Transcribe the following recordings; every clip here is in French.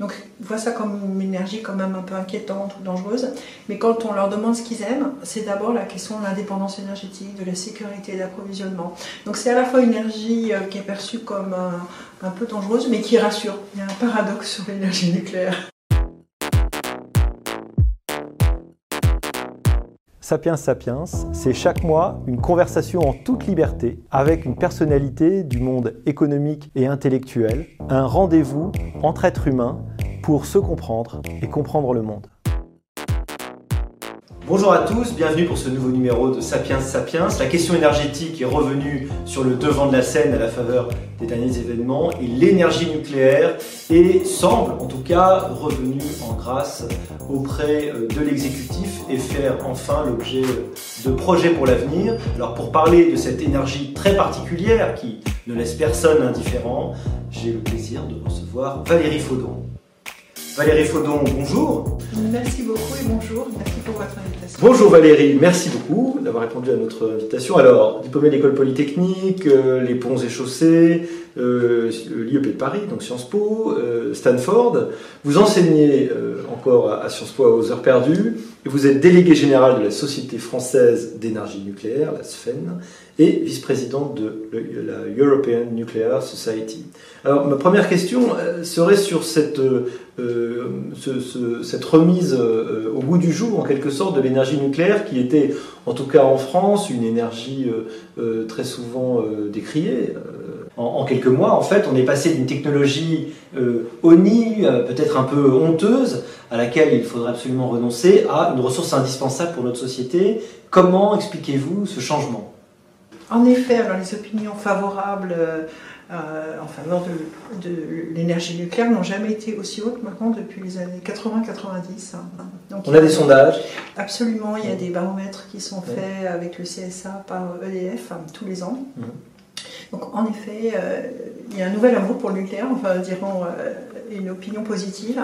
Donc voient ça comme une énergie quand même un peu inquiétante ou dangereuse. Mais quand on leur demande ce qu'ils aiment, c'est d'abord la question de l'indépendance énergétique, de la sécurité d'approvisionnement. Donc c'est à la fois une énergie euh, qui est perçue comme un, un peu dangereuse, mais qui rassure. Il y a un paradoxe sur l'énergie nucléaire. Sapiens Sapiens, c'est chaque mois une conversation en toute liberté avec une personnalité du monde économique et intellectuel, un rendez-vous entre êtres humains pour se comprendre et comprendre le monde. Bonjour à tous, bienvenue pour ce nouveau numéro de Sapiens Sapiens. La question énergétique est revenue sur le devant de la scène à la faveur des derniers événements et l'énergie nucléaire est, semble en tout cas, revenue en grâce auprès euh, de l'exécutif et faire enfin l'objet de projets pour l'avenir. Alors pour parler de cette énergie très particulière qui ne laisse personne indifférent, j'ai le plaisir de recevoir Valérie Faudon. Valérie Faudon, bonjour. Merci beaucoup et bonjour. Merci pour votre invitation. Bonjour Valérie, merci beaucoup d'avoir répondu à notre invitation. Alors, diplômée de l'école polytechnique, euh, les ponts et chaussées, euh, l'IEP de Paris, donc Sciences Po, euh, Stanford. Vous enseignez euh, encore à, à, Sciences Po aux heures perdues. Vous êtes délégué général de la Société française d'énergie nucléaire, la SFEN, et vice-présidente de la European Nuclear Society. Alors, ma première question serait sur cette, euh, ce, cette remise euh, au goût du jour, en quelque sorte, de l'énergie nucléaire, qui était, en tout cas en France, une énergie euh, très souvent décriée. En, en, quelques mois, en fait, on est passé d'une technologie ONI, peut-être un peu honteuse, à laquelle il faudrait absolument renoncer, à une ressource indispensable pour notre société. Comment expliquez-vous ce changement? En effet, alors les opinions favorables euh, en faveur de, de l'énergie nucléaire n'ont jamais été aussi hautes maintenant depuis les années 80-90. Donc, On a, des sondages Absolument, il y a des baromètres qui sont faits avec le CSA par EDF tous les ans. Mmh. Donc en effet, euh, il y a un nouvel amour pour le nucléaire, enfin dirons euh, une opinion positive.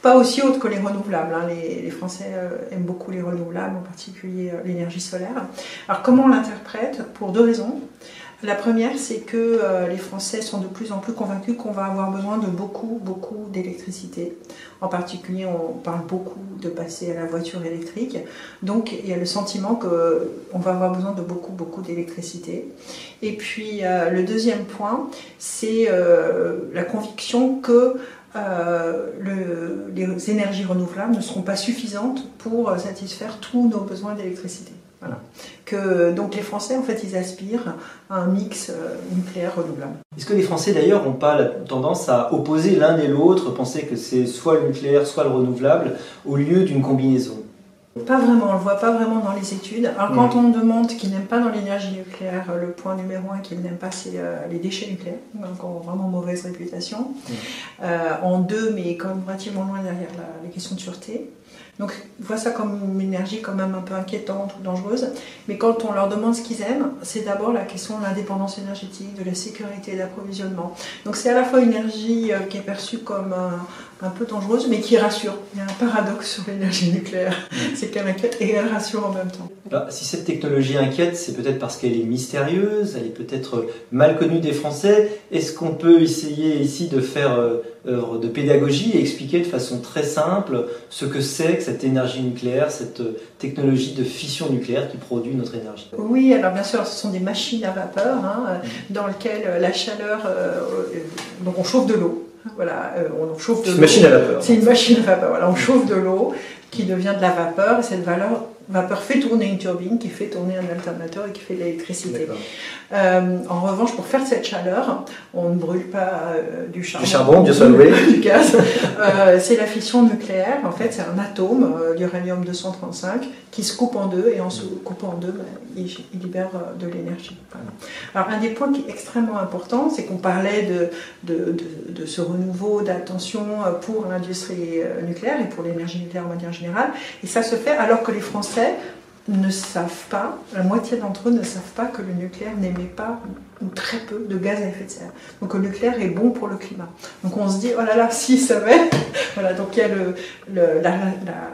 Pas aussi haute que les renouvelables. Hein. Les, Français euh, aiment beaucoup les renouvelables, en particulier l'énergie solaire. Alors comment on l'interprète? Pour deux raisons. La première, c'est que euh, les Français sont de plus en plus convaincus qu'on va avoir besoin de beaucoup, beaucoup d'électricité. En particulier, on parle beaucoup de passer à la voiture électrique. Donc, il y a le sentiment qu'on va avoir besoin de beaucoup, beaucoup d'électricité. Et puis, euh, le deuxième point, c'est euh, la conviction que euh, le, les énergies renouvelables ne seront pas suffisantes pour satisfaire tous nos besoins d'électricité. Voilà. Que, donc les Français, en fait, ils aspirent à un mix euh, nucléaire renouvelable. Est-ce que les Français, d'ailleurs, n'ont pas la tendance à opposer l'un et l'autre, penser que c'est soit le nucléaire, soit le renouvelable, au lieu d'une combinaison? Pas vraiment, on ne le voit pas vraiment dans les études. Alors quand mmh. on demande qu'ils n'aiment pas dans l'énergie nucléaire, le point numéro un qu'ils n'aiment pas, c'est euh, les déchets nucléaires, donc ont vraiment mauvaise réputation. Mmh. Euh, en deux, mais quand même relativement loin derrière la, les questions de sûreté. Donc ils voient ça comme une énergie quand même un peu inquiétante ou dangereuse. Mais quand on leur demande ce qu'ils aiment, c'est d'abord la question de l'indépendance énergétique, de la sécurité d'approvisionnement. Donc c'est à la fois une énergie euh, qui est perçue comme un, un, peu dangereuse, mais qui rassure. Il y a un paradoxe sur l'énergie nucléaire. C'est qu'elle inquiète et elle rassure en même temps. Si cette technologie inquiète, c'est peut-être parce qu'elle est mystérieuse, elle est peut-être mal connue des Français. Est-ce qu'on peut essayer ici de faire euh, œuvre de pédagogie et expliquer de façon très simple ce que c'est que cette énergie nucléaire, cette technologie de fission nucléaire qui produit notre énergie Oui, alors bien sûr, ce sont des machines à vapeur hein, mmh. dans lesquelles la chaleur, euh, donc on chauffe de l'eau. Voilà, euh, on chauffe de l'eau. C'est une machine à vapeur. C'est une machine à vapeur. Voilà, on chauffe de l'eau qui devient de la vapeur et cette valeur vapeur fait tourner une turbine qui fait tourner un alternateur et qui fait de l'électricité. Euh, en revanche, pour faire cette chaleur, on ne brûle pas euh, du charbon, du, charbon, du, sol, oui. du gaz. euh, c'est la fission nucléaire. En fait, c'est un atome, l'uranium 235, qui se coupe en deux et en se coupant en deux, ben, il, il, libère de l'énergie. Alors, un des points qui est extrêmement important, c'est qu'on parlait de, de, de, de, ce renouveau d'attention pour l'industrie nucléaire et pour l'énergie nucléaire de manière générale. Et ça se fait alors que les Français ne savent pas, la moitié d'entre eux ne savent pas que le nucléaire n'émet pas ou très peu de gaz à effet de serre. Donc le nucléaire est bon pour le climat. Donc on se dit, oh là là, si ça va. voilà, donc il y a le, la,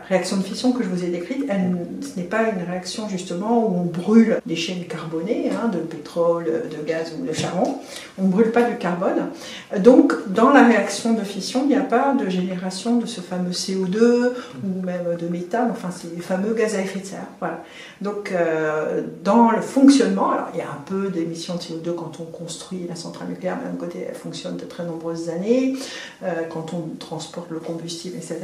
réaction de fission que je vous ai décrite. Elle, ce n'est pas une réaction justement où on brûle des chaînes carbonées, hein, de pétrole, de gaz ou de charbon. On ne brûle pas du carbone. Donc dans la réaction de fission, il n'y a pas de génération de ce fameux CO2 ou même de méthane, enfin c'est les fameux gaz à effet de serre. Voilà. Donc euh, dans le fonctionnement, alors il y a un peu d'émissions de CO2 quand on construit la centrale nucléaire, d'un côté, elle fonctionne de très nombreuses années, euh, quand on transporte le combustible, etc.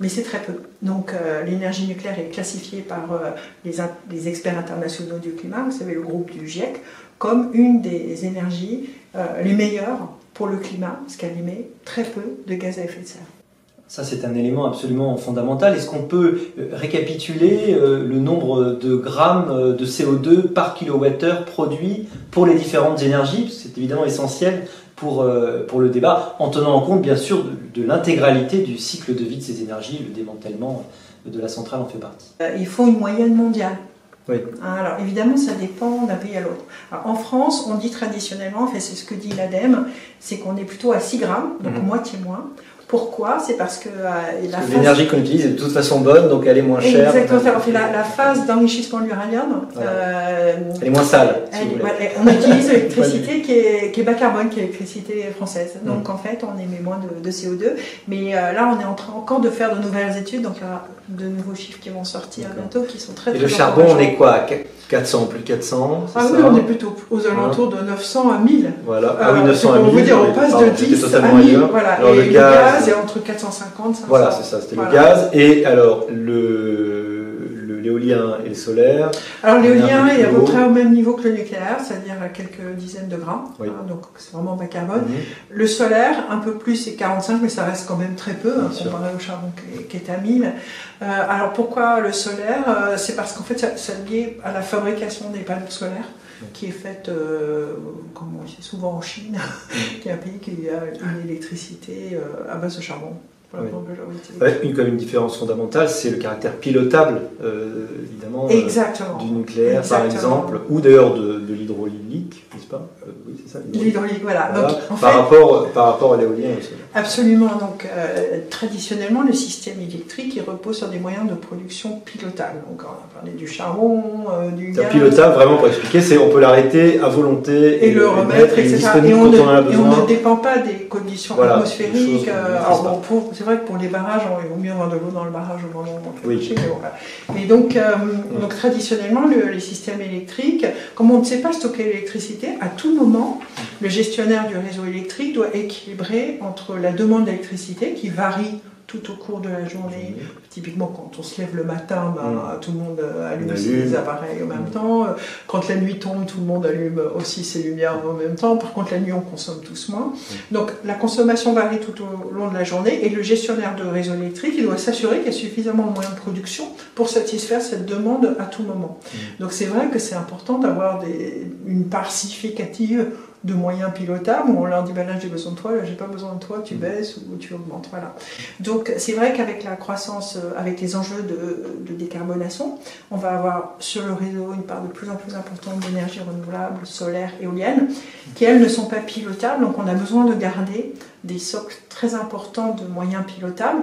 Mais c'est très peu. Donc euh, l'énergie nucléaire est classifiée par euh, les, les, experts internationaux du climat, vous savez, le groupe du GIEC, comme une des énergies les meilleures pour le climat, parce qu'elle émet très peu de gaz à effet de serre. Ça, c'est un élément absolument fondamental. Est-ce qu'on peut euh, récapituler euh, le nombre de grammes euh, de CO2 par kilowattheure produit pour les différentes énergies? C'est évidemment essentiel pour, pour le débat, en tenant en compte, bien sûr, de, l'intégralité du cycle de vie de ces énergies. Le démantèlement de la centrale en fait partie. Il faut une moyenne mondiale. Oui. Hein, alors évidemment, ça dépend d'un pays à l'autre. En France, on dit traditionnellement, fait, c'est ce que dit l'ADEME, c'est qu'on est plutôt à 6 grammes, donc mhm. moitié moins. Pourquoi C'est parce que euh, l'énergie qu'on utilise est de toute façon bonne, donc elle est moins chère. Exactement. La, la phase d'enrichissement de l'uranium, euh, elle est moins sale. on utilise l'électricité qui est, qui est, bas carbone, qui est l'électricité française. Mm. Donc en fait, on émet moins de, CO2. Mais euh, là, on est en train encore de faire de nouvelles études, donc il y aura de nouveaux chiffres qui vont sortir bientôt, qui sont très. Et le charbon, on est quoi 400, plus de 400 Ah oui, on est plutôt aux alentours de 900 à 1000. Voilà. Ah oui, 900 à 1000. On veut dire, on passe de 10 à 1000. Voilà. Alors, et le gaz c'est entre 450 500. Voilà, c'est ça, c'était le gaz. Et alors, le, l'éolien et le solaire. Alors l'éolien est à peu près au même niveau que le nucléaire, c'est-à-dire à quelques dizaines de grammes, hein, donc c'est vraiment bas carbone. Mhm. Le solaire, un peu plus, c'est 45, mais ça reste quand même très peu, hein, comparé au charbon qui est, à 1000. Euh, alors pourquoi le solaire euh, C'est parce qu'en fait, ça, ça lié à la fabrication des panneaux solaires qui est faite, euh, comme on dit souvent en Chine, qui est un pays qui a une électricité euh, à base de charbon. Avec une, comme une différence fondamentale, c'est le caractère pilotable, euh, évidemment, euh, du nucléaire par exemple, ou d'ailleurs de, de l'hydraulique, n'est-ce pas? Euh, Oui, c'est ça. L'hydraulique, voilà. par, rapport, par rapport à l'éolien aussi. Absolument. Donc, traditionnellement, le système électrique il repose sur des moyens de production pilotables. Donc, on a parlé du charbon, du gaz. Pilotable, vraiment pour expliquer, c'est on peut l'arrêter à volonté et, le remettre, etc. Et on, ne, et on, ne, dépend pas des conditions atmosphériques. alors, bon, pour, c'est vrai que pour les barrages, il vaut mieux avoir de l'eau dans le barrage au moment où on oui. mais, donc, euh, donc traditionnellement, les systèmes électriques, comme on ne sait pas stocker l'électricité, à tout moment, le gestionnaire du réseau électrique doit équilibrer entre la demande d'électricité qui varie tout au cours de la journée. Typiquement, quand on se lève le matin, ben, mm. tout le monde euh, allume ses appareils en même mm. temps. Quand la nuit tombe, tout le monde allume aussi ses lumières en même temps. Par contre, la nuit, on consomme tous moins. Donc, la consommation varie tout au long de la journée et le gestionnaire de réseau électrique, il doit s'assurer qu'il y a suffisamment de moyens de production pour satisfaire cette demande à tout moment. Donc, c'est vrai que c'est important d'avoir une part significative de moyens pilotables où on leur dit ben là j'ai besoin de toi, là j'ai pas besoin de toi, tu mm. baisses ou tu augmentes. Voilà. Donc c'est vrai qu'avec la croissance, euh, avec les enjeux de, décarbonation, on va avoir sur le réseau une part de plus en plus importante d'énergie renouvelable, solaire, éolienne, qui elles ne sont pas pilotables. Donc on a besoin de garder des socles très importants de moyens pilotables,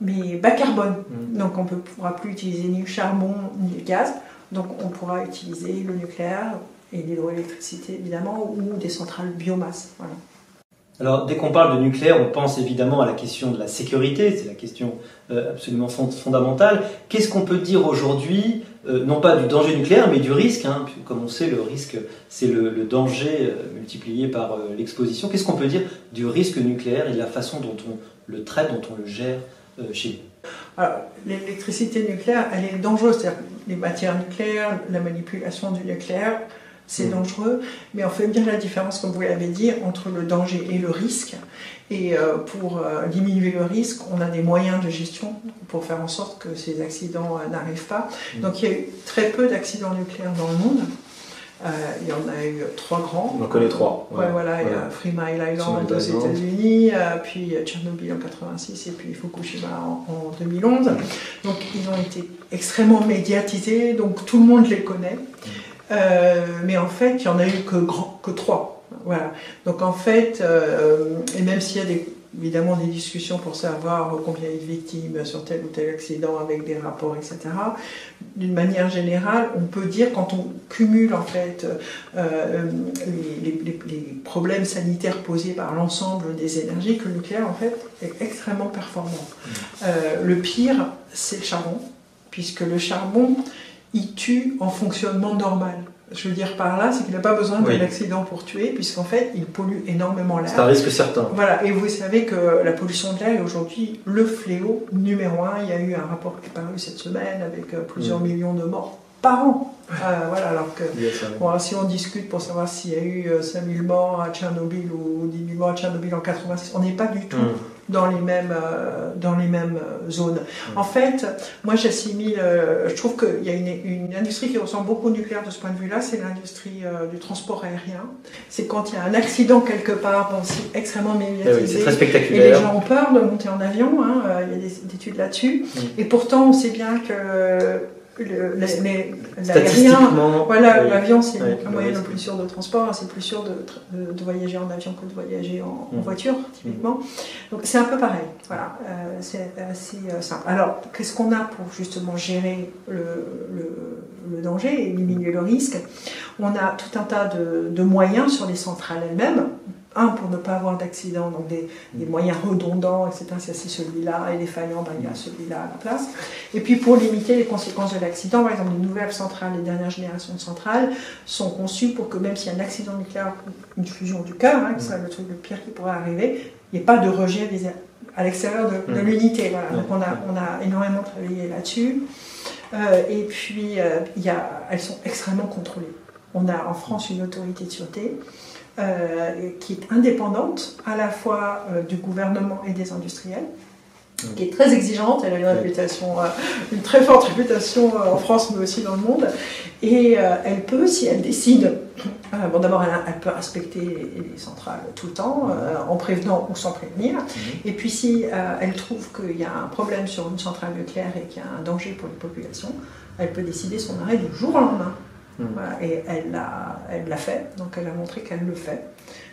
mais bas carbone. Mm. Donc on ne pourra plus utiliser ni le charbon ni le gaz. Donc on pourra utiliser le nucléaire et l'hydroélectricité évidemment, ou des centrales biomasse. Alors, dès qu'on parle de nucléaire, on pense évidemment à la question de la sécurité, c'est la question euh, absolument fondamentale. Qu'est-ce qu'on peut dire aujourd'hui, euh, non pas du danger nucléaire, mais du risque hein, Comme on sait, le risque, c'est le, danger euh, multiplié par l'exposition. Qu'est-ce qu'on peut dire du risque nucléaire et de la façon dont on le traite, dont on le gère chez nous? L'électricité nucléaire, elle est dangereuse. C'est-à-dire les matières nucléaires, la manipulation du nucléaire, c'est mm. dangereux, mais on fait bien la différence, comme vous l'avez dit, entre le danger et le risque. Et euh, pour euh, diminuer le risque, on a des moyens de gestion pour faire en sorte que ces accidents euh, n'arrivent pas. Mm. Donc il y a eu très peu d'accidents nucléaires dans le monde. il y en a eu trois grands. On en connaît trois. Ouais, voilà, il y a Three Mile Island aux États-Unis, puis Tchernobyl en 86 et puis Fukushima en, 2011. Donc ils ont été extrêmement médiatisés, donc tout le monde les connaît. Mm. mais en fait, il n'y en a eu que, grand, que trois. Voilà. Donc en fait, et même s'il y a des évidemment des discussions pour savoir combien il y a de victimes sur tel ou tel accident avec des rapports, etc. D'une manière générale, on peut dire quand on cumule en fait euh, les, problèmes sanitaires posés par l'ensemble des énergies que le nucléaire en fait est extrêmement performant. Mmh. Euh, le pire, c'est le charbon, puisque le charbon, il tue en fonctionnement normal je veux dire par là, c'est qu'il n'a pas besoin d'un accident pour tuer, puisqu'en fait, il pollue énormément l'air. C'est un risque certain. Voilà, et vous savez que la pollution de l'air est aujourd'hui le fléau numéro un. Il y a eu un rapport qui est paru cette semaine avec euh, plusieurs mm. millions de morts par an. Euh, voilà, alors que si on discute pour savoir s'il y a eu 5000 euh, morts à Tchernobyl ou 10 000 morts à Tchernobyl en 86, on n'est pas du tout mm dans les mêmes, euh, dans les mêmes euh, zones. En fait, moi j'assimile, euh, je trouve qu'il y a une, une, industrie qui ressemble beaucoup au nucléaire de ce point de vue-là, c'est l'industrie du transport aérien. C'est quand il y a un accident quelque part, bon, c'est extrêmement médiatisé. c'est très spectaculaire. Et les gens ont peur de monter en avion, hein, il y a des, études là-dessus. Mm. Et pourtant, on sait bien que le, voilà, l'avion c'est le moyen le plus sûr de transport, c'est plus sûr de, de, voyager en avion que de voyager en, mm. voiture, typiquement. Donc c'est un peu pareil, voilà, euh, c'est assez euh, simple. Alors, qu'est-ce qu'on a pour justement gérer le, le, danger et diminuer le risque? On a tout un tas de, de moyens sur les centrales elles-mêmes un, pour ne pas avoir d'accident, donc des, moyens redondants, etc. Si c'est celui-là est défaillant, ben, il y a celui-là à la place. Et puis pour limiter les conséquences de l'accident, par exemple, les nouvelles centrales, les dernières générations de centrales, sont conçues pour que même s'il y a un accident nucléaire, une fusion du cœur, hein, c'est le truc le pire qui pourrait arriver, il n'y ait pas de rejet à l'extérieur de, l'unité. Voilà. Donc on a, on a énormément travaillé là-dessus. Euh, et puis, euh, y a, elles sont extrêmement contrôlées. On a en France une autorité de sûreté euh, qui est indépendante à la fois euh, du gouvernement et des industriels, mmh. qui est très exigeante. Elle a une réputation, euh, une très forte réputation en France, mais aussi dans le monde. Et elle peut, si elle décide, bon d'abord elle, peut inspecter les, centrales tout le temps, en prévenant ou sans prévenir. Mmh. Et puis si elle trouve qu'il y a un problème sur une centrale nucléaire et qu'il y a un danger pour les populations, elle peut décider son arrêt du jour au lendemain. Mm. et elle l'a elle fait, donc elle a montré qu'elle le fait,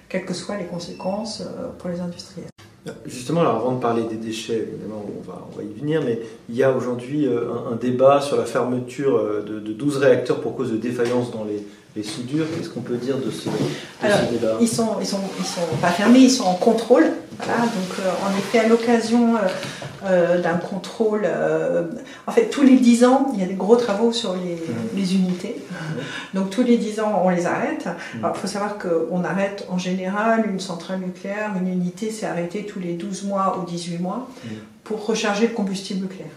quelles que soient les conséquences euh, pour les industriels. Justement, alors avant de parler des déchets, évidemment, on va, on va y venir, mais il y a aujourd'hui euh, un, débat sur la fermeture euh, de, de 12 réacteurs pour cause de défaillance dans les, les soudures, qu'est-ce qu'on peut dire de ce, débat? ils sont, ils, sont, ils sont pas fermés, ils sont en contrôle. Voilà, donc euh, en effet, à l'occasion euh, euh, d'un contrôle, en fait, tous les 10 ans, il y a des gros travaux sur les, mmh. les unités. Mmh. Donc tous les 10 ans, on les arrête. Mmh. Il faut savoir qu'on arrête en général une centrale nucléaire, une unité, c'est arrêté tous les 12 mois ou 18 mois pour recharger le combustible nucléaire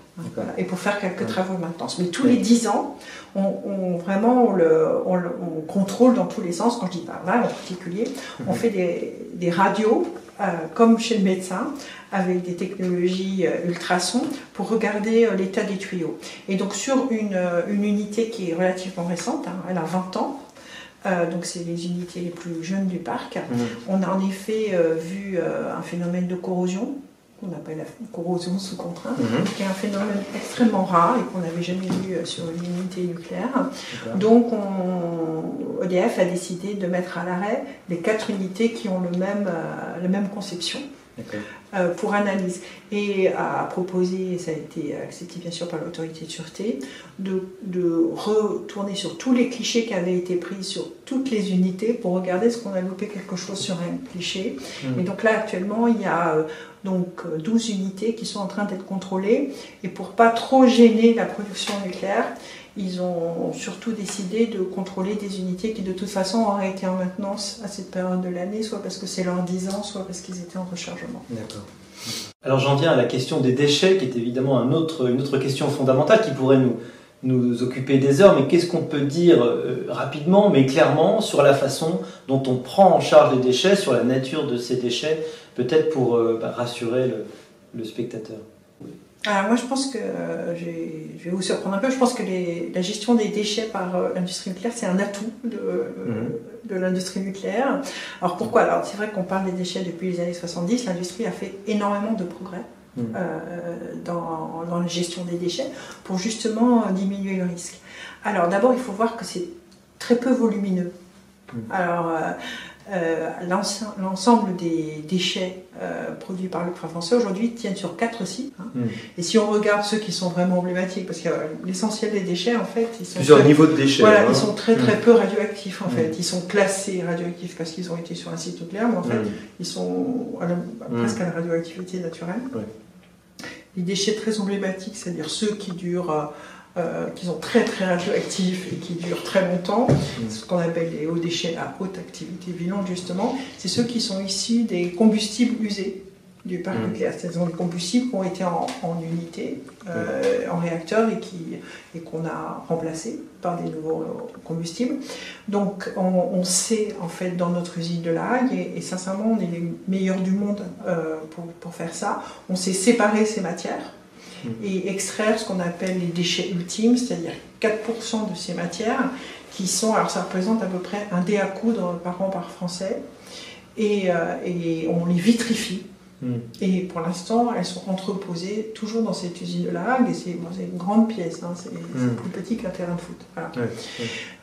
et pour faire quelques travaux de maintenance. Mais tous les 10 ans, on, vraiment on le, on contrôle dans tous les sens. Quand je dis pas là en particulier, on fait des, des radios euh, comme chez le médecin avec des technologies euh, ultrasons pour regarder euh, l'état des tuyaux. Et donc sur une, une, unité qui est relativement récente, hein, elle a 20 ans, donc c'est les unités les plus jeunes du parc. Mhm. On a en effet vu un phénomène de corrosion qu'on appelle la corrosion sous contrainte, mhm. qui est un phénomène extrêmement rare et qu'on n'avait jamais vu euh, sur une unité nucléaire. Donc on, EDF a décidé de mettre à l'arrêt les quatre unités qui ont le même, euh, la même conception. Euh, pour analyse et a proposé, et ça a été accepté bien sûr par l'autorité de sûreté, de, de, retourner sur tous les clichés qui avaient été pris sur toutes les unités pour regarder ce qu'on a loupé quelque chose sur un cliché. Mhm. Et donc là actuellement il y a donc 12 euh, unités qui sont en train d'être contrôlées. Et pour pas trop gêner la production nucléaire, ils ont surtout décidé de contrôler des unités qui de toute façon auraient été en maintenance à cette période de l'année, soit parce que c'est leur 10 ans, soit parce qu'ils étaient en rechargement. D'accord. Alors j'en viens à la question des déchets, qui est évidemment une autre question fondamentale qui pourrait nous, nous occuper des heures, mais qu'est-ce qu'on peut dire euh, rapidement, mais clairement, sur la façon dont on prend en charge les déchets, sur la nature de ces déchets peut-être pour euh, bah, rassurer le, spectateur? Alors moi je pense que, euh, je vais vous surprendre un peu, je pense que la gestion des déchets par euh, l'industrie nucléaire c'est un atout de, mhm. de l'industrie nucléaire. Alors pourquoi? Alors c'est vrai qu'on parle des déchets depuis les années 70, l'industrie a fait énormément de progrès. Mhm. dans, dans, la gestion des déchets pour justement diminuer le risque. Alors d'abord il faut voir que c'est très peu volumineux. Hmm. Alors, euh, l'ensemble des déchets euh, produits par le français aujourd'hui tiennent sur quatre sites. Hein. Hmm. Et si on regarde ceux qui sont vraiment emblématiques, parce que l'essentiel des déchets, en fait, ils sont plusieurs niveaux de déchets. Voilà, ils sont très très hmm. peu radioactifs en fait. Ils sont classés radioactifs parce qu'ils ont été sur un site nucléaire, mais en fait, ils sont presque à la radioactivité naturelle. Les déchets très emblématiques, c'est-à-dire ceux qui durent euh, qui sont très très radioactifs et qui durent très longtemps, mm. ce qu'on appelle les hauts déchets à haute activité vivante justement, c'est ceux qui sont issus des combustibles usés du parc mm. nucléaire, c'est-à-dire des combustibles qui ont été en, unité, euh, en réacteur et qui et qu'on a remplacés par des nouveaux combustibles. Donc on, sait en fait dans notre usine de La Hague, et, sincèrement on est les meilleurs du monde euh, pour, pour faire ça, on sait séparer ces matières et extraire ce qu'on appelle les déchets ultimes, c'est-à-dire 4% de ces matières qui sont, alors ça représente à peu près un dé à coudre par an par français, et, euh, et on les vitrifie. Hmm. Et pour l'instant, elles sont entreposées toujours dans cette usine de La Hague, et c'est une grande pièce, hein, c'est hmm. plus petit qu'un terrain de foot.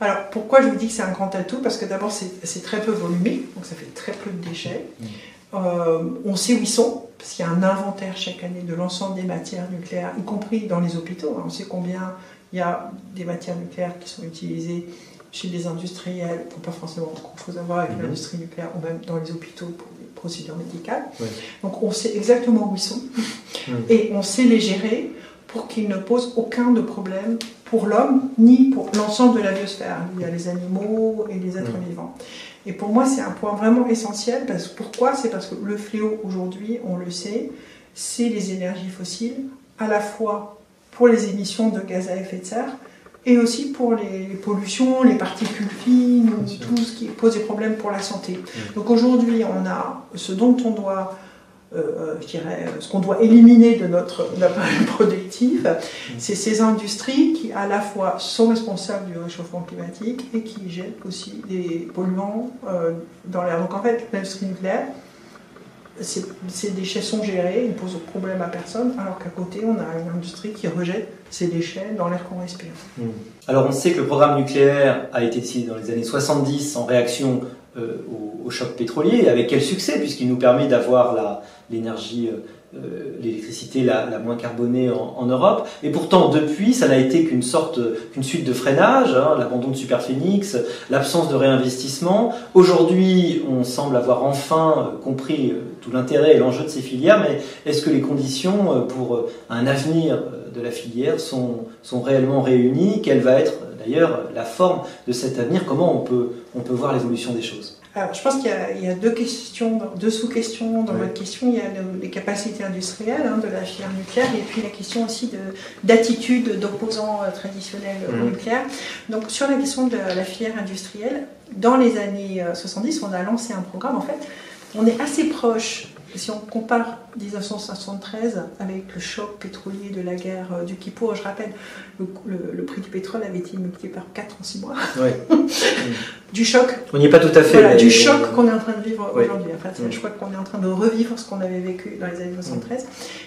Alors pourquoi je vous dis que c'est un grand atout? Parce que d'abord c'est très peu volumique, donc ça fait très peu de déchets. Hmm. Euh, on sait où ils sont, parce qu'il y a un inventaire chaque année de l'ensemble des matières nucléaires, y compris dans les hôpitaux. On sait combien il y a des matières nucléaires qui sont utilisées chez les industriels, pour pas forcément grand-chose à voir avec mhm. l'industrie nucléaire, ou même dans les hôpitaux pour les procédures médicales. Donc on sait exactement où ils sont, mhm. et on sait les gérer pour qu'ils ne posent aucun de problème pour l'homme, ni pour l'ensemble de la biosphère. Il y a les animaux et les êtres mhm. vivants. Et pour moi, c'est un point vraiment essentiel. Parce, pourquoi? C'est parce que le fléau aujourd'hui, on le sait, c'est les énergies fossiles, à la fois pour les émissions de gaz à effet de serre et aussi pour les, pollutions, les particules fines, tout ce qui pose des problèmes pour la santé. Donc aujourd'hui, on a ce dont on doit euh, euh, je dirais, euh, ce qu'on doit éliminer de notre appareil productif, c'est ces industries qui à la fois sont responsables du réchauffement climatique et qui jettent aussi des polluants dans l'air. Donc en fait, l'industrie nucléaire, ces, déchets sont gérés, ils ne posent problème à personne, alors qu'à côté, on a une industrie qui rejette ces déchets dans l'air qu'on respire. Mmh. Alors on sait que le programme nucléaire a été décidé dans les années 70 en réaction au, choc pétrolier, avec quel succès, puisqu'il nous permet d'avoir la, l'énergie, euh, euh, l'électricité la, moins carbonée en, Europe. Et pourtant, depuis, ça n'a été qu'une sorte, qu'une suite de freinage, hein, l'abandon de Superphénix, l'absence de réinvestissement. Aujourd'hui, on semble avoir enfin compris euh, tout l'intérêt et l'enjeu de ces filières, mais est-ce que les conditions pour un avenir de la filière sont, sont réellement réunies? Quelle va être d'ailleurs la forme de cet avenir? Comment on peut, on peut voir l'évolution des choses? Alors, je pense qu'il y, a deux questions, deux sous-questions dans votre question. Il y a les capacités industrielles hein, de la filière nucléaire et puis la question aussi d'attitude d'opposants euh, traditionnels au nucléaire. Donc, sur la question de la filière industrielle, dans les années 70, euh, on a lancé un programme. En fait, on est assez proche si on compare 1973 avec le choc pétrolier de la guerre euh, du Kippour, je rappelle, le, prix du pétrole avait été multiplié par 4 en 6 mois. du choc. On n'y est pas tout à fait. du choc qu'on est en train de vivre aujourd'hui. En fait, je crois qu'on est en train de revivre ce qu'on avait vécu dans les années 73.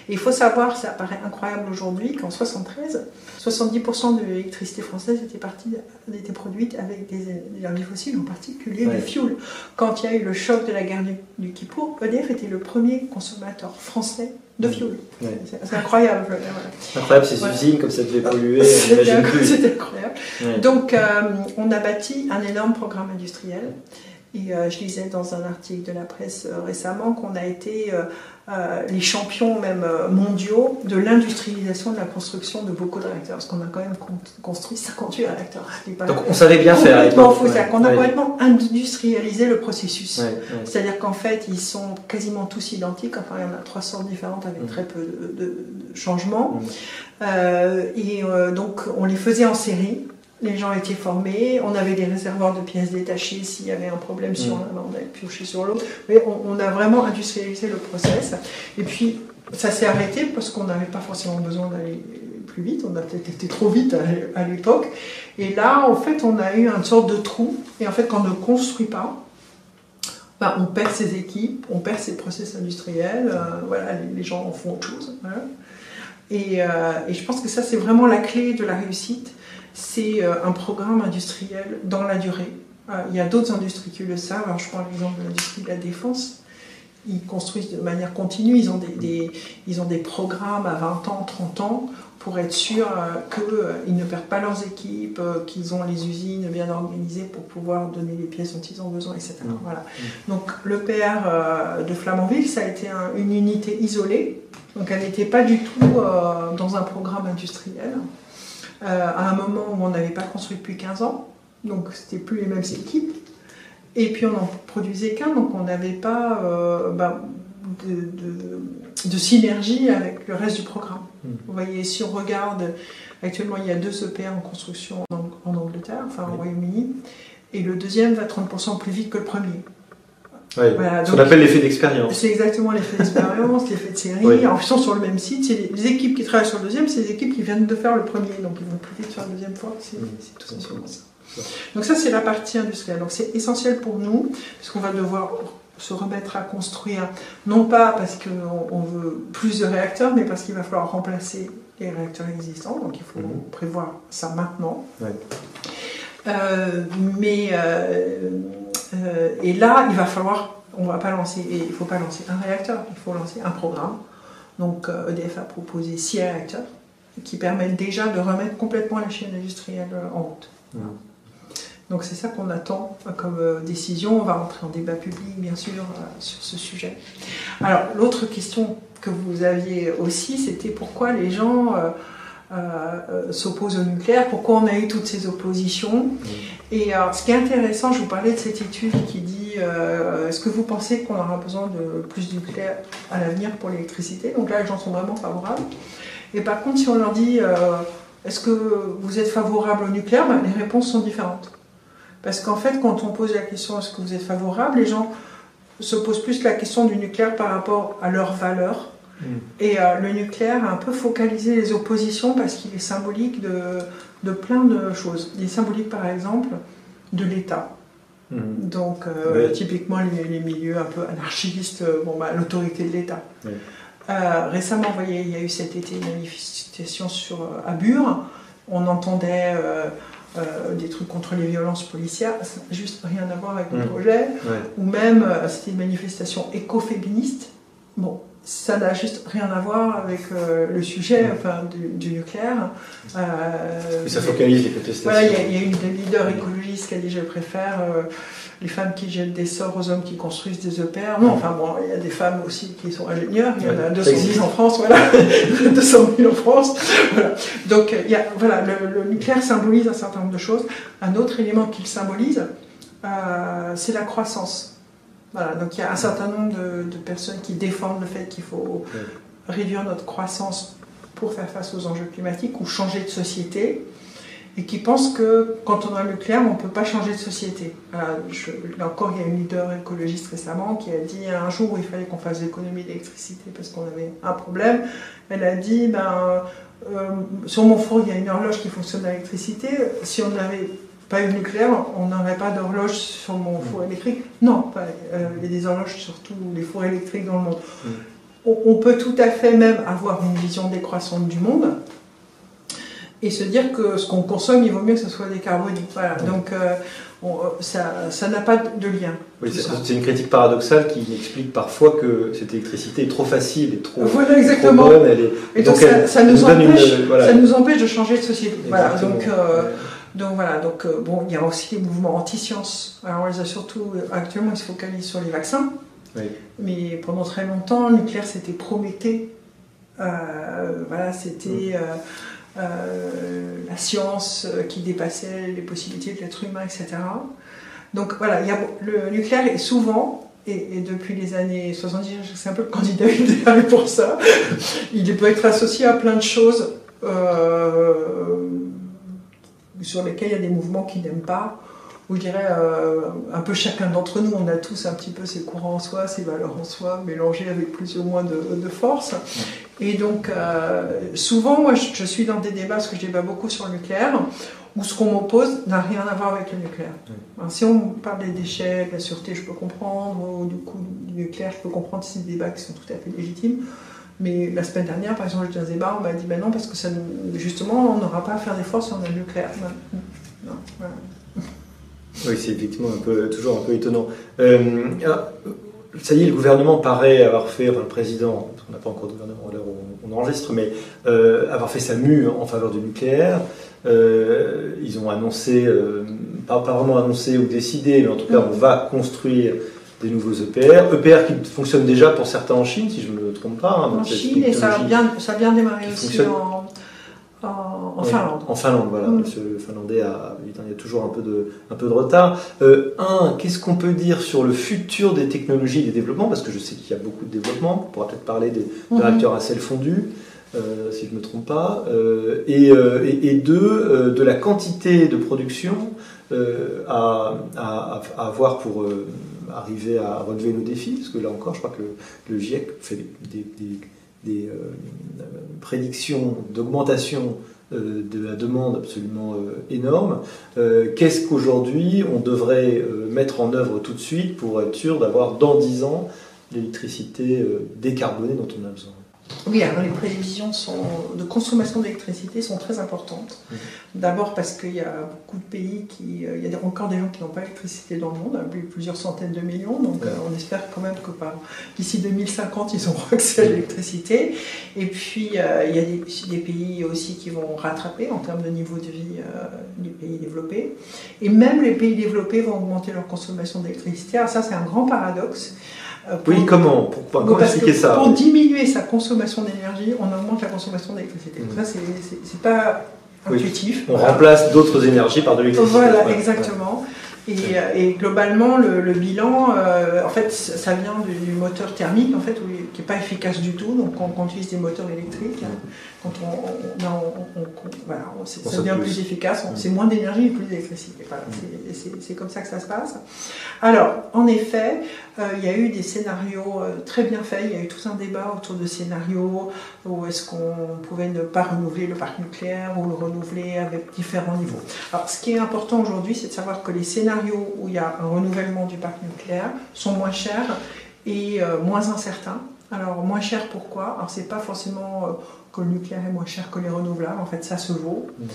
Et il faut savoir, ça paraît incroyable aujourd'hui, qu'en 73, 70% de l'électricité française était, partie, était produite avec des énergies fossiles, en particulier du fuel. Quand il y a eu le choc de la guerre du, du Kippour, EDF était le premier consommateur français de fioul. C'est incroyable. Incroyable ces usines, comme ça devait polluer. C'était incroyable. Donc, euh, on a bâti un énorme programme industriel. Et euh, je lisais dans un article de la presse euh, récemment qu'on a été euh, les champions même mondiaux de l'industrialisation de la construction de beaucoup de réacteurs, parce qu'on a quand même construit 58 réacteurs. Donc on savait bien faire. On a complètement industrialisé le processus. C'est-à-dire qu'en fait, ils sont quasiment tous identiques, enfin il y en a 300 différentes avec mm. très peu de, changements. Mm. Euh, et donc on les faisait en série les gens étaient formés, on avait des réservoirs de pièces détachées s'il y avait un problème sur mm. un, on avait pioché sur l'autre. Mais on, a vraiment industrialisé le process. Et puis ça s'est arrêté parce qu'on n'avait pas forcément besoin d'aller plus vite, on a peut-être été trop vite à, l'époque. Et là, en fait, on a eu une sorte de trou. Et en fait, quand on ne construit pas, ben, on perd ses équipes, on perd ses process industriels, euh, voilà, les, gens en font autre chose. Et, euh, et, je pense que ça, c'est vraiment la clé de la réussite c'est un programme industriel dans la durée. il y a d'autres industries qui le savent. Alors, je prends l'exemple de l'industrie de la défense ils construisent de manière continue, ils ont des, ils ont des programmes à 20 ans, 30 ans pour être sûr euh, qu'ils ne perdent pas leurs équipes, euh, qu'ils ont les usines bien organisées pour pouvoir donner les pièces dont ils ont besoin, etc. Mmh. Voilà. Donc le PR euh, de Flamanville, ça a été une unité isolée, donc elle n'était pas du tout dans un programme industriel, à un moment où on n'avait pas construit depuis 15 ans, donc c'était plus les mêmes équipes. Et puis on n'en produisait qu'un, donc on n'avait pas bah, de, synergie avec le reste du programme. Hmm. Vous voyez, si on regarde, actuellement il y a deux EPR en construction en, Angleterre, enfin au Royaume-Uni, et le deuxième va 30% plus vite que le premier. Ce qu'on appelle l'effet d'expérience. C'est exactement l'effet d'expérience, l'effet de série. En plus, ils sont sur le même site. Les, les, équipes qui travaillent sur le deuxième, c'est les équipes qui viennent de faire le premier, donc ils vont plus vite faire la deuxième fois. C'est hmm. tout simplement ça. Donc ça, c'est la partie industrielle. Donc c'est essentiel pour nous, puisqu'on va devoir se remettre à construire, non pas parce qu'on veut plus de réacteurs, mais parce qu'il va falloir remplacer les réacteurs existants, donc il faut mhm. prévoir ça maintenant. Euh, mais euh, euh, et là, il va falloir, on va pas lancer, il faut pas lancer un réacteur, il faut lancer un programme. Donc EDF a proposé six réacteurs qui permettent déjà de remettre complètement la chaîne industrielle en route. Donc c'est ça qu'on attend comme euh, décision. On va rentrer en débat public, bien sûr, euh, sur ce sujet. Alors l'autre question que vous aviez aussi, c'était pourquoi les gens euh, s'opposent au nucléaire, pourquoi on a eu toutes ces oppositions? Et alors, ce qui est intéressant, je vous parlais de cette étude qui dit est-ce que vous pensez qu'on aura besoin de plus de nucléaire à l'avenir pour l'électricité? Donc là, les gens sont vraiment favorables. Et par contre, si on leur dit est-ce que vous êtes favorable au nucléaire? Ben, Les réponses sont différentes. Parce qu'en fait, quand on pose la question est-ce que vous êtes favorable, les gens se posent plus la question du nucléaire par rapport à leurs valeurs. Mm. Et euh, le nucléaire a un peu focalisé les oppositions parce qu'il est symbolique de, de, plein de choses. Il est symbolique par exemple de l'État. Mm. Donc euh, typiquement les, milieux un peu anarchistes, euh, bon, bah, l'autorité de l'État. récemment, vous voyez, il y a eu cet été une manifestation sur, à Bure. On entendait euh, des trucs contre les violences policières, ça n'a juste rien à voir avec le mmh. projet, ou même euh, c'était une manifestation écoféministe. Bon, ça n'a juste rien à voir avec euh, le sujet enfin, du, nucléaire. Euh, ça focalise les contestations. Voilà, il y, a une leader écologiste qui a dit je préfère les femmes qui jettent des sorts aux hommes qui construisent des EPR. Non, enfin bon, il y a des femmes aussi qui sont ingénieurs, il y en a 210 en France, voilà, 200 000 en France. Voilà. Donc y a, voilà, le, nucléaire symbolise un certain nombre de choses. Un autre élément qu'il symbolise, euh, c'est la croissance. Voilà, donc il y a un certain nombre de, de personnes qui défendent le fait qu'il faut réduire notre croissance pour faire face aux enjeux climatiques ou changer de société et qui pensent que quand on a le nucléaire, on ne peut pas changer de société. là encore, il y a une leader écologiste récemment qui a dit un jour où il fallait qu'on fasse l'économie d'électricité parce qu'on avait un problème. Elle a dit ben, euh, sur mon four, il y a une horloge qui fonctionne à l'électricité. Si on n'avait pas eu le nucléaire, on n'aurait pas d'horloge sur mon four électrique. Non, euh, il y a des horloges sur tous les fours électriques dans le monde. Mm. on peut tout à fait même avoir une vision décroissante du monde et se dire que ce qu'on consomme, il vaut mieux que ce soit décarboné. Voilà. Donc euh, euh, ça n'a pas de lien. Oui, c'est une critique paradoxale qui explique parfois que cette électricité est trop facile et trop, voilà, exactement. bonne. Elle est, et donc, ça, nous empêche, ça, nous empêche, de changer de société. Voilà, donc, euh, donc voilà, donc bon, il y a aussi les mouvements anti-sciences. Alors a surtout actuellement, ils se focalisent sur les vaccins. Oui. Mais pendant très longtemps, le nucléaire c'était Prométhée. voilà, c'était. Euh, la science euh, qui dépassait les possibilités de l'être humain, etc. Donc voilà, il y a, le nucléaire est souvent, et, depuis les années 70, c'est un peu le candidat idéal pour ça, il peut être associé à plein de choses euh, sur lesquelles il y a des mouvements qui n'aiment pas, ou je dirais un peu chacun d'entre nous, on a tous un petit peu ses courants en soi, ses valeurs en soi, mélangées avec plus ou moins de, de force. Et donc, euh, souvent, moi, je, suis dans des débats, parce que je débat beaucoup sur le nucléaire, où ce qu'on m'oppose n'a rien à voir avec le nucléaire. si on parle des déchets, de la sûreté, je peux comprendre, ou du coup, du nucléaire, je peux comprendre ces débats qui sont tout à fait légitimes. Mais la semaine dernière, par exemple, à débat, on m'a dit ben non, parce que ça, justement, on n'aura pas à faire d'efforts a le nucléaire. Oui, c'est effectivement un peu, toujours un peu étonnant. Euh, ah, ça y est, le gouvernement paraît avoir fait, enfin le président, on n'a pas encore de gouvernement à l'heure où on enregistre, mais euh, avoir fait sa mue en faveur du nucléaire. Euh, ils ont annoncé, pas, pas, vraiment annoncé ou décidé, mais en tout cas, on va construire des nouveaux EPR. EPR qui fonctionnent déjà pour certains en Chine, si je ne me trompe pas. Hein, en Chine, et ça a bien, ça a bien démarré aussi en, en, Finlande. En Finlande, voilà. Mm. Le Finlandais a, il y a toujours un peu de, un peu de retard. Euh, un, qu'est-ce qu'on peut dire sur le futur des technologies et des développements? Parce que je sais qu'il y a beaucoup de développement. On pourra peut-être parler des, mm-hmm. réacteurs à sel fondu. Euh, si je ne me trompe pas, euh, et, et, deux, de la quantité de production à, à, à, avoir pour arriver à relever nos défis, parce que là encore, je crois que le, GIEC fait des, euh, prédictions d'augmentation euh, de la demande absolument euh, énorme. Qu'est-ce qu'aujourd'hui on devrait mettre en œuvre tout de suite pour être sûr d'avoir dans 10 ans l'électricité décarbonée dont on a besoin? Oui, alors les prévisions de consommation d'électricité sont très importantes. Mhm. D'abord parce qu'il y a beaucoup de pays qui. Euh, il y a encore des gens qui n'ont pas d'électricité dans le monde, hein, plusieurs centaines de millions. Donc euh, on espère quand même que d'ici 2050, ils auront accès à l'électricité. Et puis euh, il y a des, pays aussi qui vont rattraper en termes de niveau de vie les pays développés. Et même les pays développés vont augmenter leur consommation d'électricité. Alors ça, c'est un grand paradoxe. Euh, oui, comment Pourquoi Comment expliquer ça Pour diminuer sa consommation d'énergie, on augmente la consommation d'électricité. Mmh. Ça, c'est pas intuitif. On remplace d'autres énergies par de l'électricité. Voilà, exactement. Et, globalement, le, bilan, euh, en fait, ça vient du, moteur thermique, en fait, qui n'est pas efficace du tout. Donc, quand on utilise des moteurs électriques, quand on, voilà, c'est devient plus, efficace, c'est moins d'énergie et plus d'électricité. Voilà, c'est comme ça que ça se passe. Alors, en effet, euh, il y a eu des scénarios très bien faits. Il y a eu tout un débat autour de scénarios où est-ce qu'on pouvait ne pas renouveler le parc nucléaire ou le renouveler avec différents niveaux. Alors, ce qui est important aujourd'hui, c'est de savoir que les scénarios où il y a un renouvellement du parc nucléaire sont moins chers et euh, moins incertains. Alors moins cher pourquoi? Alors c'est pas forcément euh, que le nucléaire est moins cher que les renouvelables, en fait ça se vaut. Mmh.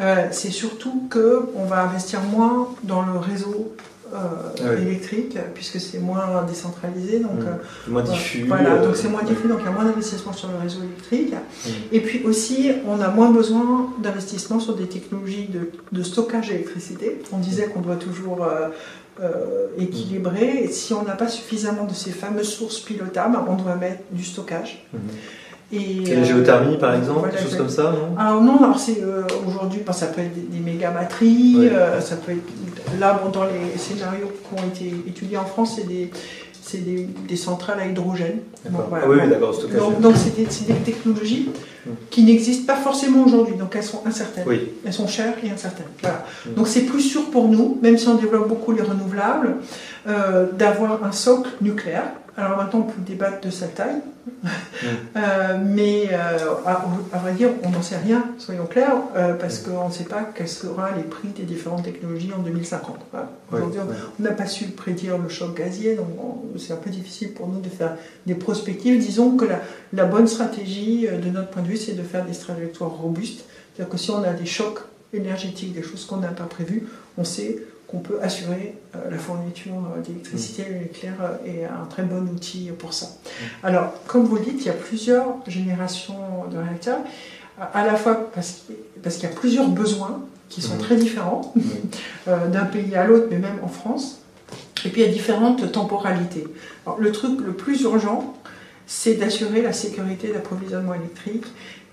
Euh, c'est surtout qu'on va investir moins dans le réseau ah électrique, puisque c'est moins décentralisé, donc mmh. moins diffus. Voilà, donc c'est moins diffus, donc il y a moins d'investissement sur le réseau électrique. Mmh. Et puis aussi, on a moins besoin d'investissement sur des technologies de, de stockage d'électricité. On disait qu'on doit toujours euh, euh, équilibrer. Et si on n'a pas suffisamment de ces fameuses sources pilotables, on doit mettre du stockage. Et, la géothermie, par exemple, des choses comme ça, non? Alors non, alors c'est aujourd'hui, ça peut être des, méga batteries, ça peut être Là, dans les scénarios qui ont été étudiés en France, c'est des, des, des, centrales à hydrogène. oui, d'accord, Donc, c'est des, des, technologies hmm. qui n'existent pas forcément aujourd'hui, donc elles sont incertaines. Elles sont chères et incertaines. Voilà. Hmm. Donc c'est plus sûr pour nous, même si on développe beaucoup les renouvelables, euh, d'avoir un socle nucléaire alors maintenant, on peut débattre de sa taille, euh, mais euh, à, vrai dire, on n'en sait rien, soyons clairs, euh, parce qu'on ne sait pas quels seront les prix des différentes technologies en 2050. Aujourd'hui, on n'a pas su prédire le choc gazier, donc c'est un peu difficile pour nous de faire des prospectives. Disons que la, la bonne stratégie, de notre point de vue, c'est de faire des trajectoires robustes. C'est-à-dire que si on a des chocs énergétiques, des choses qu'on n'a pas prévues, on sait qu'on peut assurer euh, la fourniture euh, d'électricité. Mm. Le nucléaire euh, est un très bon outil pour ça. Mm. Alors, comme vous le dites, il y a plusieurs générations de réacteurs, à la fois parce qu'il y a plusieurs besoins qui sont mm. très différents d'un pays à l'autre, mais même en France. Et puis il y a différentes temporalités. Alors, le truc le plus urgent, c'est d'assurer la sécurité d'approvisionnement électrique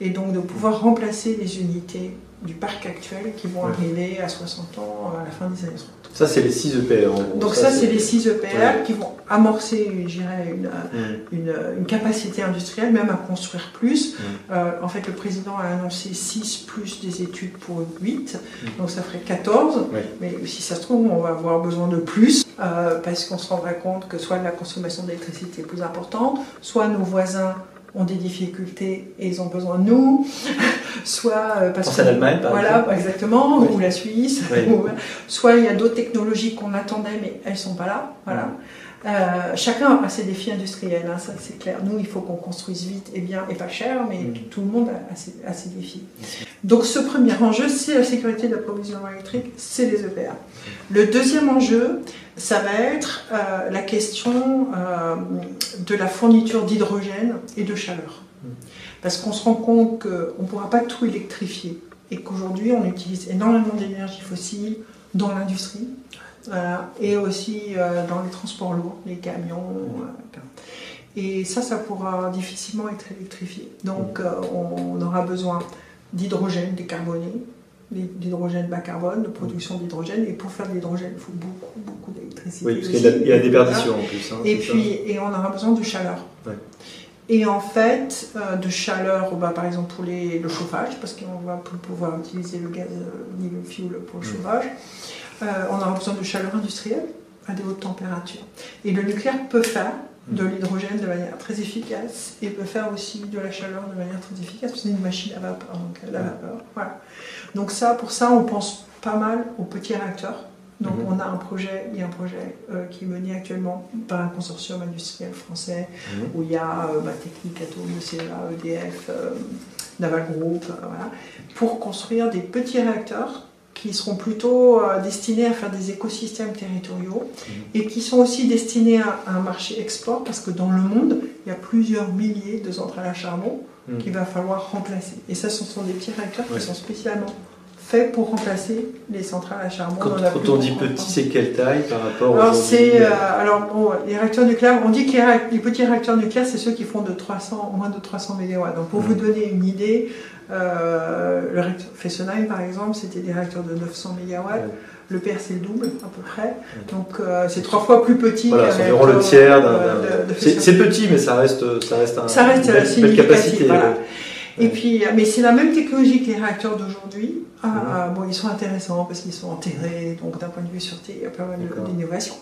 et donc de pouvoir remplacer les unités du parc actuel qui vont arriver à 60 ans à la fin des années 30. Ça, c'est les 6 EPR. Donc ça, c'est les 6 EPR qui vont amorcer, je dirais, une, mm. une, capacité industrielle, même à construire plus. Mm. Euh, en fait, le président a annoncé 6 plus des études pour 8, mm. donc ça ferait 14. Mais si ça se trouve, on va avoir besoin de plus, euh, parce qu'on se rendra compte que soit la consommation d'électricité est plus importante, soit nos voisins ont des difficultés et ils ont besoin de nous, soit euh, parce que l'Allemagne, par voilà, exactement, ou la Suisse, soit il y a d'autres technologies qu'on attendait mais elles sont pas là, voilà. Euh, chacun a ses défis industriels, hein, ça c'est clair. Nous, il faut qu'on construise vite et bien et pas cher, mais mm. tout le monde a ses, défis. Donc ce premier enjeu, c'est la sécurité d'approvisionnement électrique, c'est les EPR. Le deuxième enjeu, ça va être euh, la question euh, de la fourniture d'hydrogène et de chaleur. Parce qu'on se rend compte qu'on ne pourra pas tout électrifier et qu'aujourd'hui on utilise énormément d'énergie fossile dans l'industrie et aussi euh, dans les transports lourds, les camions. Euh, et ça, ça pourra difficilement être électrifié. Donc euh, on, aura besoin d'hydrogène décarboné, d'hydrogène bas carbone, de production d'hydrogène. Et pour faire de l'hydrogène, il faut beaucoup, beaucoup d'électricité. Oui, parce qu'il y, a la déperdition en plus. Hein, et puis, et on aura besoin de chaleur. Et en fait, de chaleur, bah, par exemple pour les, le chauffage, parce qu'on va pouvoir utiliser le gaz ni le fioul pour le chauffage. Euh, on aura besoin de chaleur industrielle à des hautes températures. Et le nucléaire peut faire de l'hydrogène de manière très efficace et peut faire aussi de la chaleur de manière très efficace, parce que c'est une machine à vapeur. Donc, la vapeur, voilà. donc ça, pour ça, on pense pas mal aux petits réacteurs. Donc mhm. on a un projet, il y a un projet euh, qui est mené actuellement par un consortium industriel français mhm. où il y a euh, Technique Atome, CEA, EDF, Naval Group, voilà, pour construire des petits réacteurs qui seront plutôt euh, destinés à faire des écosystèmes territoriaux mhm. et qui sont aussi destinés à, un marché export parce que dans le monde, il y a plusieurs milliers de centrales à charbon mhm. qu'il va falloir remplacer. Et ça, ce sont des petits réacteurs qui sont spécialement faits pour remplacer les centrales à charbon. Quand, on dit petit, c'est quelle taille par rapport alors, c'est, euh, alors, bon, les réacteurs nucléaires, on dit que les, petits réacteurs nucléaires, c'est ceux qui font de 300, moins de 300 MW. Donc, pour mhm. vous donner une idée, euh, le réacteur Fessenheim, par exemple, c'était des réacteurs de 900 MW. Le PR, c'est le double, à peu près. Donc, euh, c'est trois fois plus petit. Voilà, c'est environ le tiers c'est petit, mais ça reste, ça reste un, ça reste une belle, capacité. Et puis, mais c'est la même technologie que les réacteurs d'aujourd'hui. Ah, bon, ils sont intéressants parce qu'ils sont enterrés, donc d'un point de vue sûreté, il y a pas mal d'innovations.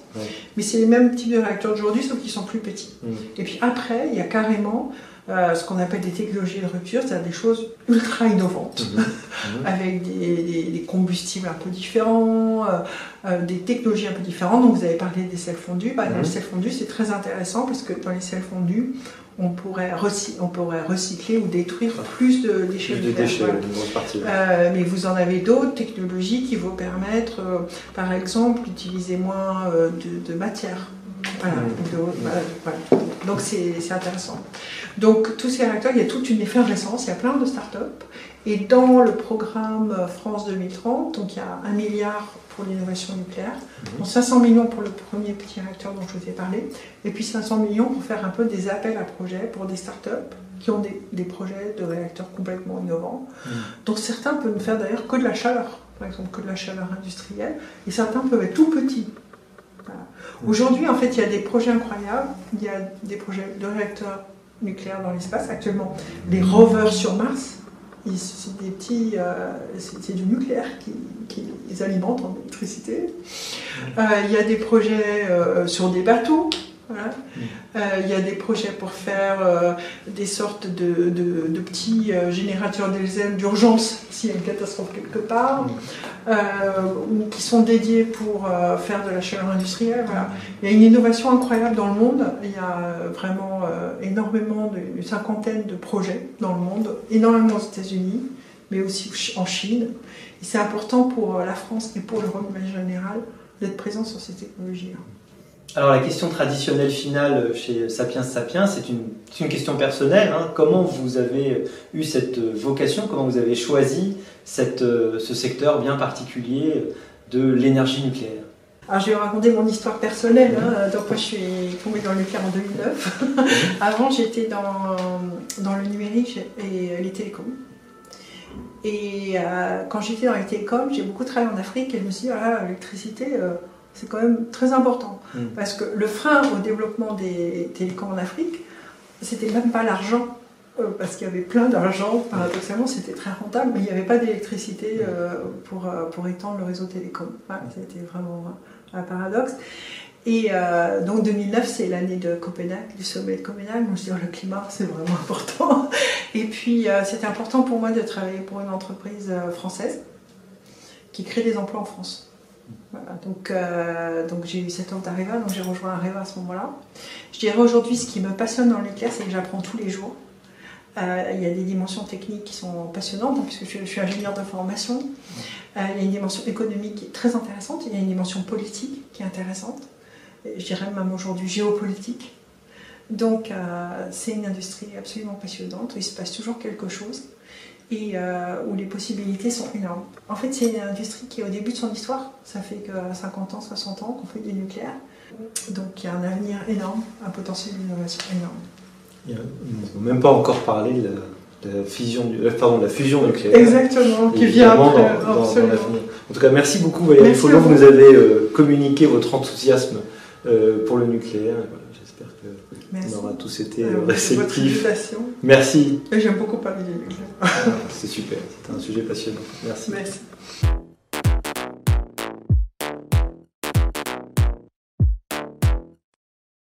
Mais c'est les mêmes types de réacteurs d'aujourd'hui, sauf qu'ils sont plus petits. Et puis après, il y a carrément euh, ce qu'on appelle des technologies de rupture, c'est-à-dire des choses ultra innovantes, mhm. Mhm. avec des, combustibles un peu différents, euh, euh, des technologies un peu différentes. Donc vous avez parlé des sels fondus. Bah, Les sels fondus, c'est très intéressant parce que dans les sels fondus, on pourrait, on pourrait recycler ou détruire plus de déchets. Plus de déchets, une grosse partie. mais vous en avez d'autres technologies qui vont permettre, par exemple, d'utiliser moins de, de matière. Voilà, donc c'est intéressant. Donc tous ces réacteurs, il y a toute une effervescence, il y a plein de startups. Et dans le programme France 2030, donc il y a un milliard pour l'innovation nucléaire, 500 mhm. millions pour le premier petit réacteur dont je vous ai parlé, et puis 500 millions pour faire un peu des appels à projets pour des startups qui ont des, projets de réacteurs complètement innovants. Mhm. Donc certains peuvent ne faire d'ailleurs que de la chaleur, par exemple que de la chaleur industrielle, et certains peuvent être tout petits. Aujourd'hui, en fait, il y a des projets incroyables. Il y a des projets de réacteurs nucléaires dans l'espace. Actuellement, les rovers sur Mars, c'est des petits, euh, c'est du nucléaire qui, les alimente en électricité. Euh, il y a des projets euh, sur des bateaux. Il y a des projets pour faire des sortes de, petits générateurs d'exemple d'urgence s'il y a une catastrophe quelque part. Euh, qui sont dédiés pour euh, faire de la chaleur industrielle. Il y a une innovation incroyable dans le monde. Il y a euh, vraiment énormément, de, une cinquantaine de projets dans le monde, énormément aux États-Unis, mais aussi en Chine. Et c'est important pour la France et pour l'Europe en général d'être présent sur ces technologies-là. Alors la question traditionnelle finale chez Sapiens Sapiens, c'est une, une, question personnelle. Hein. Comment vous avez eu cette vocation? Comment vous avez choisi cette, ce secteur bien particulier de l'énergie nucléaire? Alors, je vais vous raconter mon histoire personnelle. Hein. Donc, moi, je suis tombée dans le nucléaire en 2009. Avant, j'étais dans, dans le numérique et les télécoms. Et euh, quand j'étais dans les télécoms, j'ai beaucoup travaillé en Afrique et je me suis dit, ah, l'électricité, euh, c'est quand même très important. Mm. Parce que le frein au développement des télécoms en Afrique, c'était même pas l'argent. Euh, parce qu'il y avait plein d'argent, paradoxalement c'était très rentable, mais il n'y avait pas d'électricité mm. euh, pour, euh, pour étendre le réseau télécom. C'était vraiment un paradoxe. Et donc 2009, c'est l'année de Copenhague, du sommet de Copenhague. On se dit, oh, le climat, c'est vraiment important. Et puis, c'était important pour moi de travailler pour une entreprise française qui crée des emplois en France. Donc euh, donc j'ai eu cette offre d'Areva, donc j'ai rejoint Areva à ce moment-là. Je dirais aujourd'hui, ce qui me passionne dans l'éclair, c'est que j'apprends tous les jours. Euh, il y a des dimensions techniques qui sont passionnantes, hein, puisque je, suis ingénieur de formation. Euh, il y a une dimension économique très intéressante, il y a une dimension politique qui est intéressante, je dirais même aujourd'hui géopolitique. Donc c'est une industrie absolument passionnante, il se passe toujours quelque chose et euh, où les possibilités sont énormes. En fait, c'est une industrie qui est au début de son histoire. Ça fait que 50 ans, 60 ans qu'on fait du nucléaire. Donc il y a un avenir énorme, un potentiel d'innovation énorme. On n'a même pas encore parlé de la, fusion, euh, pardon, la fusion nucléaire. Exactement, qui vient après. Dans, en tout cas, merci beaucoup Valérie Follo, vous nous avez euh, communiqué votre enthousiasme pour le nucléaire. Que on aura tous été réceptifs. Merci. J'aime beaucoup parler du nucléaire. C'est super, c'est un sujet passionnant. Merci. Merci.